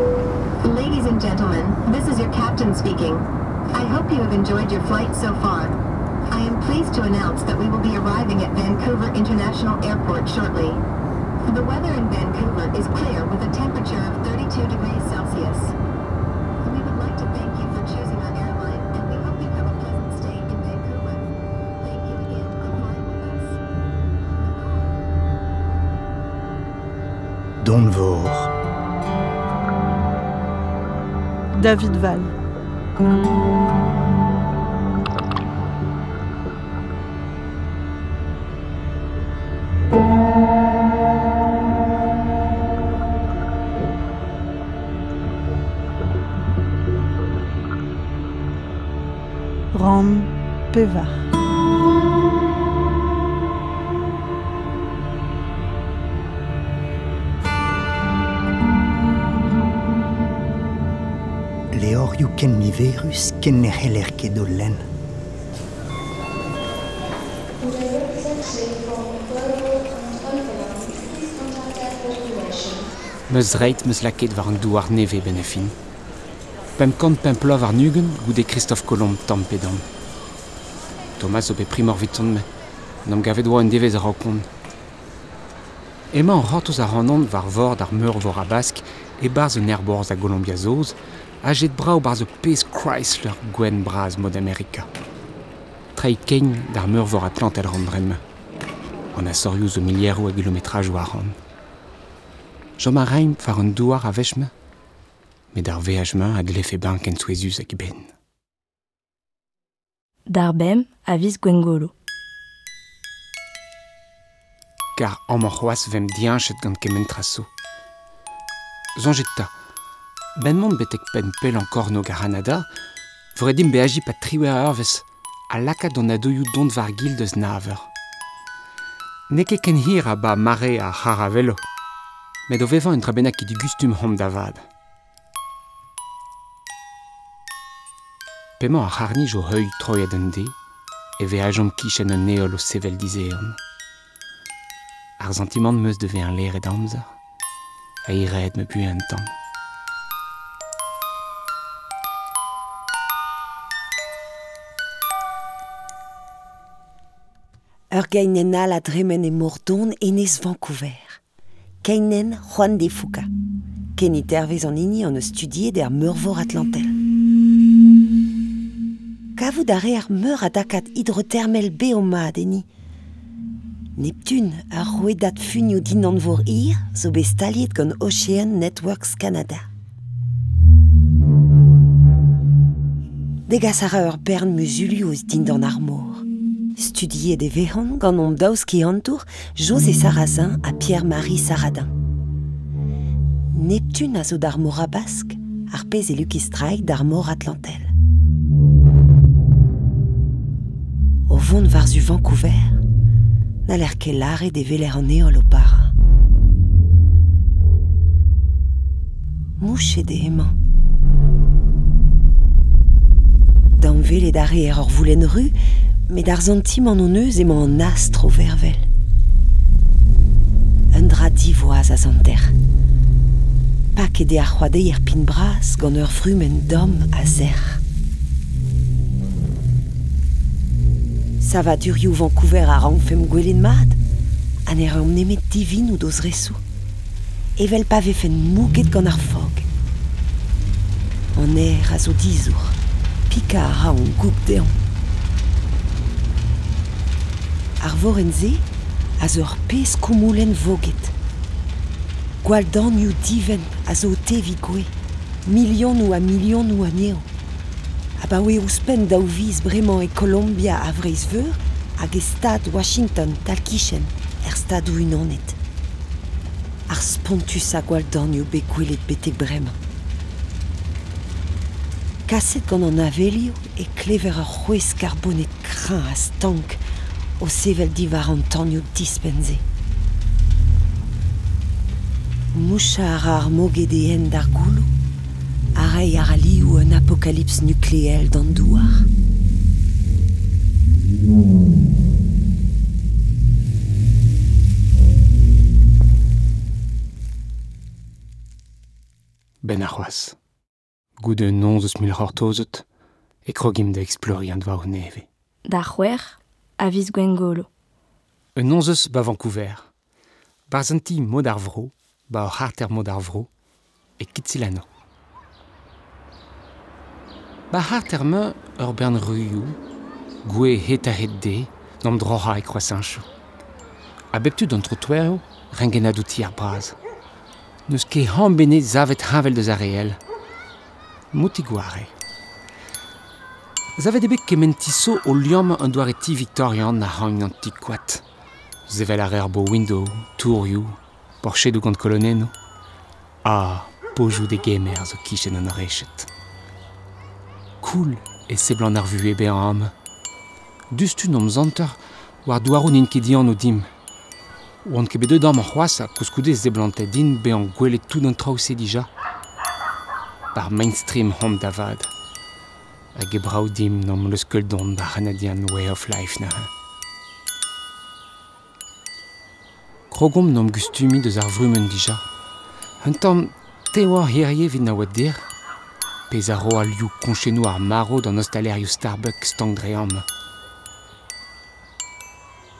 Ladies and gentlemen, this is your captain speaking. I hope you have enjoyed your flight so far. I am pleased to announce that we will be arriving at Vancouver International Airport shortly. The weather in Vancouver is clear with a temperature of 32 degrees Celsius. We would like to thank you for choosing our airline and we hope you have a pleasant stay in Vancouver. Thank you again for flying with us. David Val. Ram Pevar. gorioù ken mi verus ken ne heller ket o len. Meus reit meus laket war an douar neve benefin. Pem kant pem plov ar nugen goude Christophe Colomb tam pedam. Thomas o bet primor viton me, n'am gavet oa un devez a rakon. Ema an ratoz ar anon war vord ar meur vor a bask e barz un erborz a Golombiazoz, a jet brao barz o pez Chrysler gwen braz mod Amerika. Trei kein d'ar meur vor Atlant el ran brem. An a sorioù zo miliero a kilometraj war an. Jom a reim far an douar a vechme, met ar veajme a glefe bank en souezus ak ben. Dar bem a viz gwengolo. Kar amor c'hoaz vem dianchet gant kemen traso. Zonjet ta, benmont betek pen pel an korno garanada, vore dim beaji pa triwer eurvez, a laka don a dont var gil deus naver. Ne ket ken hir a ba mare a charavelo, met o vevan un trabennak ki di gustum hom davad. Pemañ a c'harnij o heuil troet an de, e ve ajom kichen un neol o sevel dizeon. Ar sentiment meus deve un leret amzer, a iret me pu un tamm. Ur gainen al a dremen e mordon enez Vancouver. Keinen Juan de Fuca. Kenny tervez an ini an eus studiet er meurvor Atlantel. Kavout ar ar meur a dakat hydrothermel beoma deni. Neptune a roedat funio din an vor ir zo be staliet Ocean Networks Canada. Degas ar ur bern musulioz din d'an de vehan gant om daouz ki antour José Sarrazin a Pierre-Marie Saradin. Neptune a zo d'armor a bask, ar pez e Lucky Strike d'armor Atlantel. O vont varzu Vancouver, na l'er ket lare de veler an eol o para. Mouche de emañ. Dan vele dare er ur voulen ru, met ar zantim an on eus emañ an astro vervel. Un dra divoaz a zanter. Pa ket de ar c'hoadeier pin bras gant ur frumen dom a zer. Vancouver a rangfem gwelenn mat, an er nemet divin ou doz resou. Evel pa vefen mouget gant ar fog. An er a zo dizour, pika a ra goup. Ar vorenze a voget. Gwal diven a zo tevi gwe, milion ou a milion ou a neo. A ba oe ouspen daou viz bremañ e Columbia a vreiz veur hag e Washington tal kichen er stad ou unanet. Ar spontus a gwelet betek bremañ. Kaset gant an avelio e klever ar c'hwez karbonet kran a stank o sevel di war an tanioù dispense. Moucha ar ar mogedeen d'ar goulou, a rei ar alioù un apokalips nukleel d'an douar. Ben ar c'hoaz. Goude non eus mil c'hortozet, e krogim da eksplori an dva o neve. Da c'hwer, a viz Gwengolo. Un nonzeus ba Vancouver. Barzanti mod ar vro, ba harter mod ar vro, e kitsilano. Ba harter me ur bern ruioù, gwe het a het de, nom droha e croasancho. A beptu d'an trottoireo, rengenadou ti ar braz. Neus ket hambene zavet havel deus. Zavet ebet kementiso o liom an doareti Victorian na hang an tikouat. Zevel ar erbo window, tourioù, porchet d'ou gant koloneno. Ah, pojou de gemer zo kichen an rechet. Cool, e seblant ar vue ebe an am. Dustu nom zanter war douarou n'in ket dian o dim. Oan ket bet dam an c'hoasa, kouskoude zeblantet din be an gwelet tout an traoù se dija. Par mainstream hom davad. hag e brav dim n'am leus ket dont da Canadian Way of Life na ha. Krogom n'am gustumi deus ar vrumen dija. Un tamm te war hirie vid na oad dir, pez a ro a liou konchenou ar maro d'an ostalerioù Starbucks stang dre am.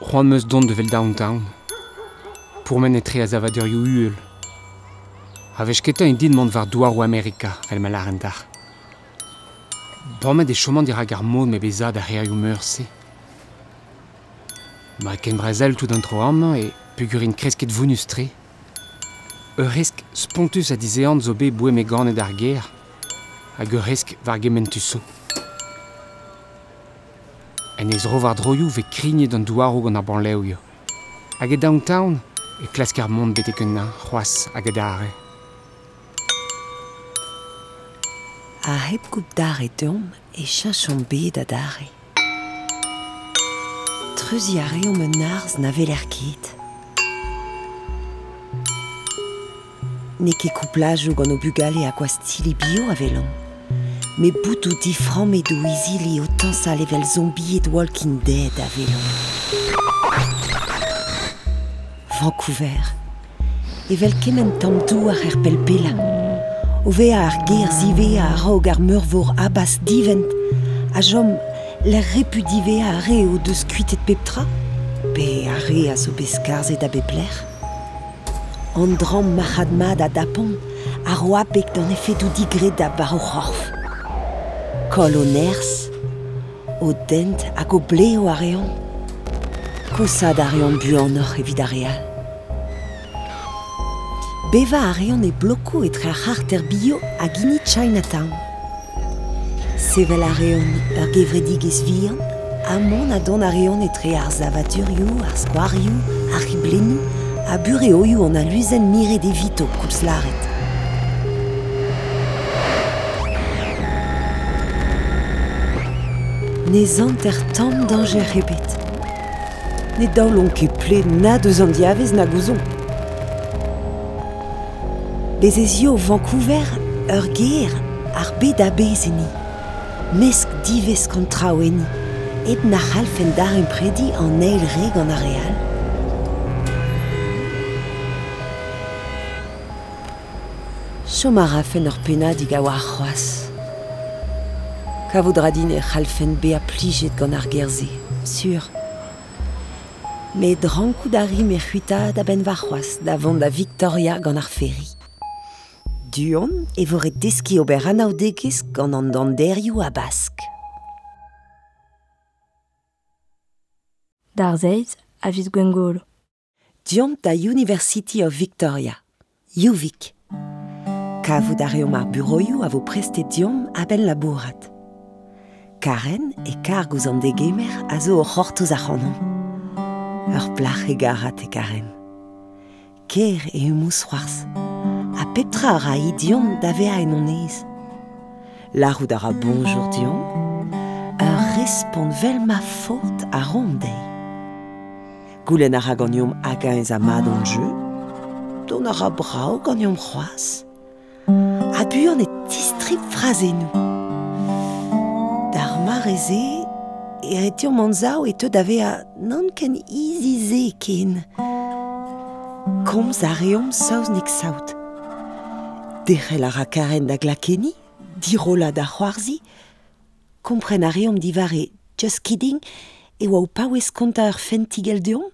C'hoan meus de vel downtown, pourmen etre a zavaderioù uel. A vez ketan e din mont war douar ou Amerika, vel mal ar Bormet e chomant dirak ar mod me bezad ar reioù meurse. Ma ken brezel tout an tro am e pugurin kresket vounus tre. Ur resk spontus a dizeant zo be boue me ganet ar ger, hag ur resk var gementuso. En ez ro var droioù ve krignet an douarou gant ar banleo Hag e downtown, e klask ar mont betek un na c'hoaz hag e dare. A heb goup dare dom e chachon bet a dare. Treuzi a reom un arz na vel er ket. Ne ket kouplajou gant o bugale a kwa stili bio a velon. Me boutou difran me do izili o tansa level zombie et Walking Dead a velon. Vancouver. Evel kemen tam dou ar er pelpela. O ve ar ger zive a raog abas divent, a jom l'er repudive a re o deus kuitet peptra, pe a re a zo beskarzet a bepler. An dram mahadmad a dapon, a roapek d'an efedou digret da bar o c'horf. Kol o o dent o bleo a reon. Kosad a reon oc'h evit a. Beva a reon e bloko etre ar harter bio a gini Chinatown. Sevel a reon ur gevredig ez vian, amon a don a reon etre ar zavaturioù, ar ar a bureoioù an a luzen mire de vito koulz laret. Ne zant er tamm danger ebet. Ne daoulon ket ple na deus an diavez na gouzon. Bez ez yo Vancouver ur ger ar bed a bezeni. Mesk divez kontra oeni. Eb na c'halfen dar un predi an eil reg an areal. Chom a rafen ur pena dig a war c'hoaz. Kavoudra din e c'halfen be a plijet gant ar gerze, sur. Me drankout a rim e c'huita da ben c'hoaz da Victoria gant ar ferry. Duon e vore deski ober anaoudegez gant an danderioù a bask. Dar zeiz a viz Gwengolo. Diom da University of Victoria, UVic. Kavout a reom ar bureoioù a vo prestet diom a ben labourat. Karen e kar gouz an degemer a zo o c'hortoz a c'hanon. Ur plach e garat e Karen. Ker e humous c'hoarz. a petra a ra idion da vea en on ez. Larout a ra bonjour dion, ur respond vel ma fort a rondei. Goulen a ra ganyom hag ez a mad an jeu, don a ra brao ganyom c'hoaz. A buan e distrip frazenou. Dar mar eze, e retio manzao e teu da vea nan ken izize ken. Komz a reom saoz saout. Derrel a rakaren da glakeni, dirola da c'hoarzi, kompren a reom divare just kidding, e oa paouez konta ur fentigel deom,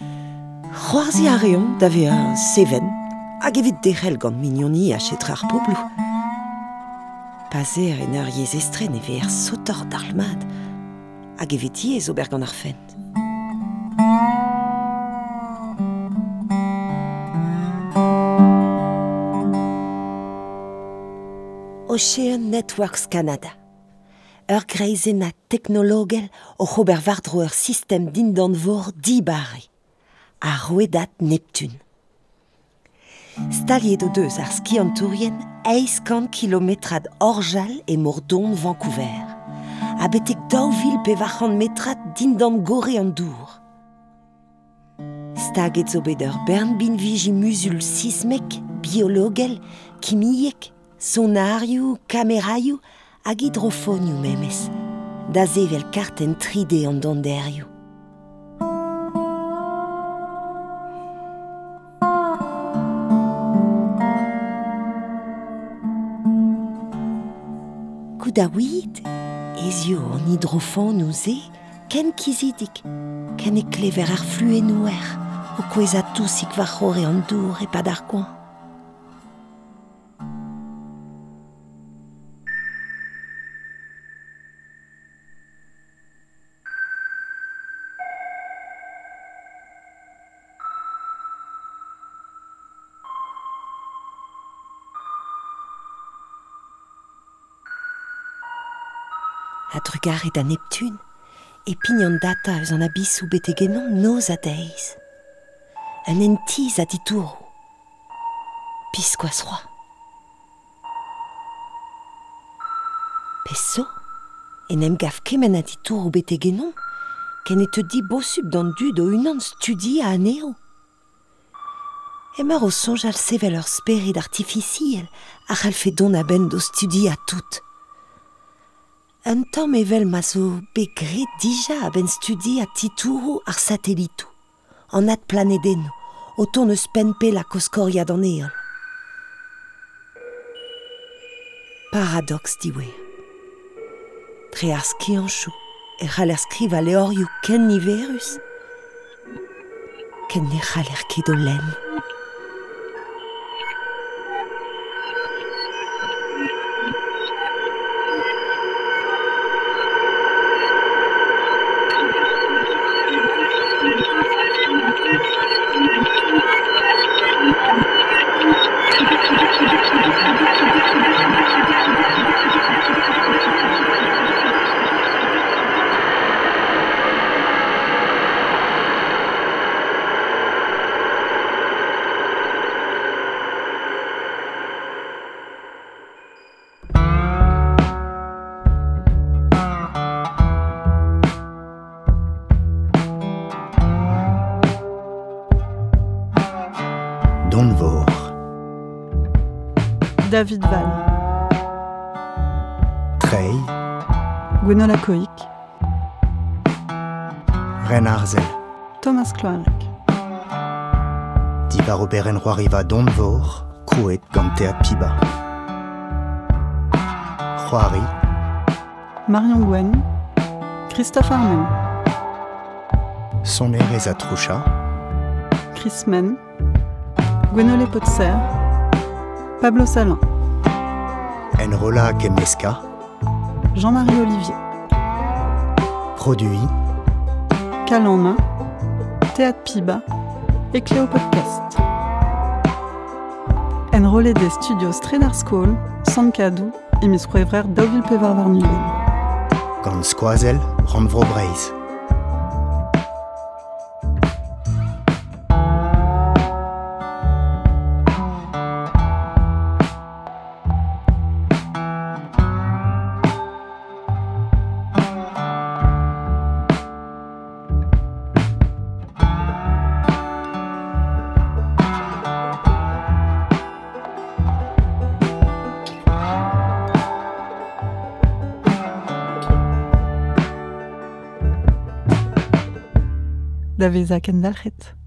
c'hoarzi a reom un seven, hag evit derrel gant mignoni a chetra ar poblou. Pazer en ur yez estren e ve er sotor d'arlmad, hag evit yez ober ar. Ocean Networks Canada. Ur greizenat teknologel o c'hober vardro ur system dindan vor dibare. A roedat Neptun. Staliet o deus ar skiantourien eiskan kilometrad orjal e mordon Vancouver. A betek daouvil pe metrat dindan gore an. Staget zo bet ur bernbin viji musul sismek, biologel, kimiek, sonarioù, kamerioù hag hydrofonioù memes, da zevel karten 3D an donderioù. Goudaouid, ezio an hydrofonioù ze, ken kizidik, ken e klever ar o kweza tousik va c'hore an dour e pad ar koan. a drugaret a Neptun, e pignon data eus an abissou betegenon noz a. Un entiz a ditourou. Piskoaz roi. Pe so, en em gaf kemen a ditourou betegenon, ken e te di bosub d'an dud unan studi a aneo. Emmer o sonj al sevel ur sperid artificiel ar al fe don a ben do studi a tout. Un tamm evel ma zo begret dija a ben studi a titourou ar satellitou, an at planedeno, o ton eus penpe la koskoria d'an eol. Paradox diwe. Tre ar skianchou, e c'hall er skriv a leorioù ken niverus, ken ne. David Val, Trey, Gwenola Coic, Renarzel, Thomas Cloarec, Diva Roberen Roariva Donvor, Kouet Gantea Piba. Roari, Marion Gwen, Christophe Armen, Soner Ezatroucha, Chris Men, Gwenole Potser, Pablo Salin, Enrola Kemeska, Jean-Marie Olivier, Produit, Cal en main, Théâtre Piba et Cléo Podcast. Enrôlé des studios Stradar School, Sankadou et Miss Quevrer Deauville Pevar Varnulen. Gant Skoazel, Randvro da vezañ kendalc'het.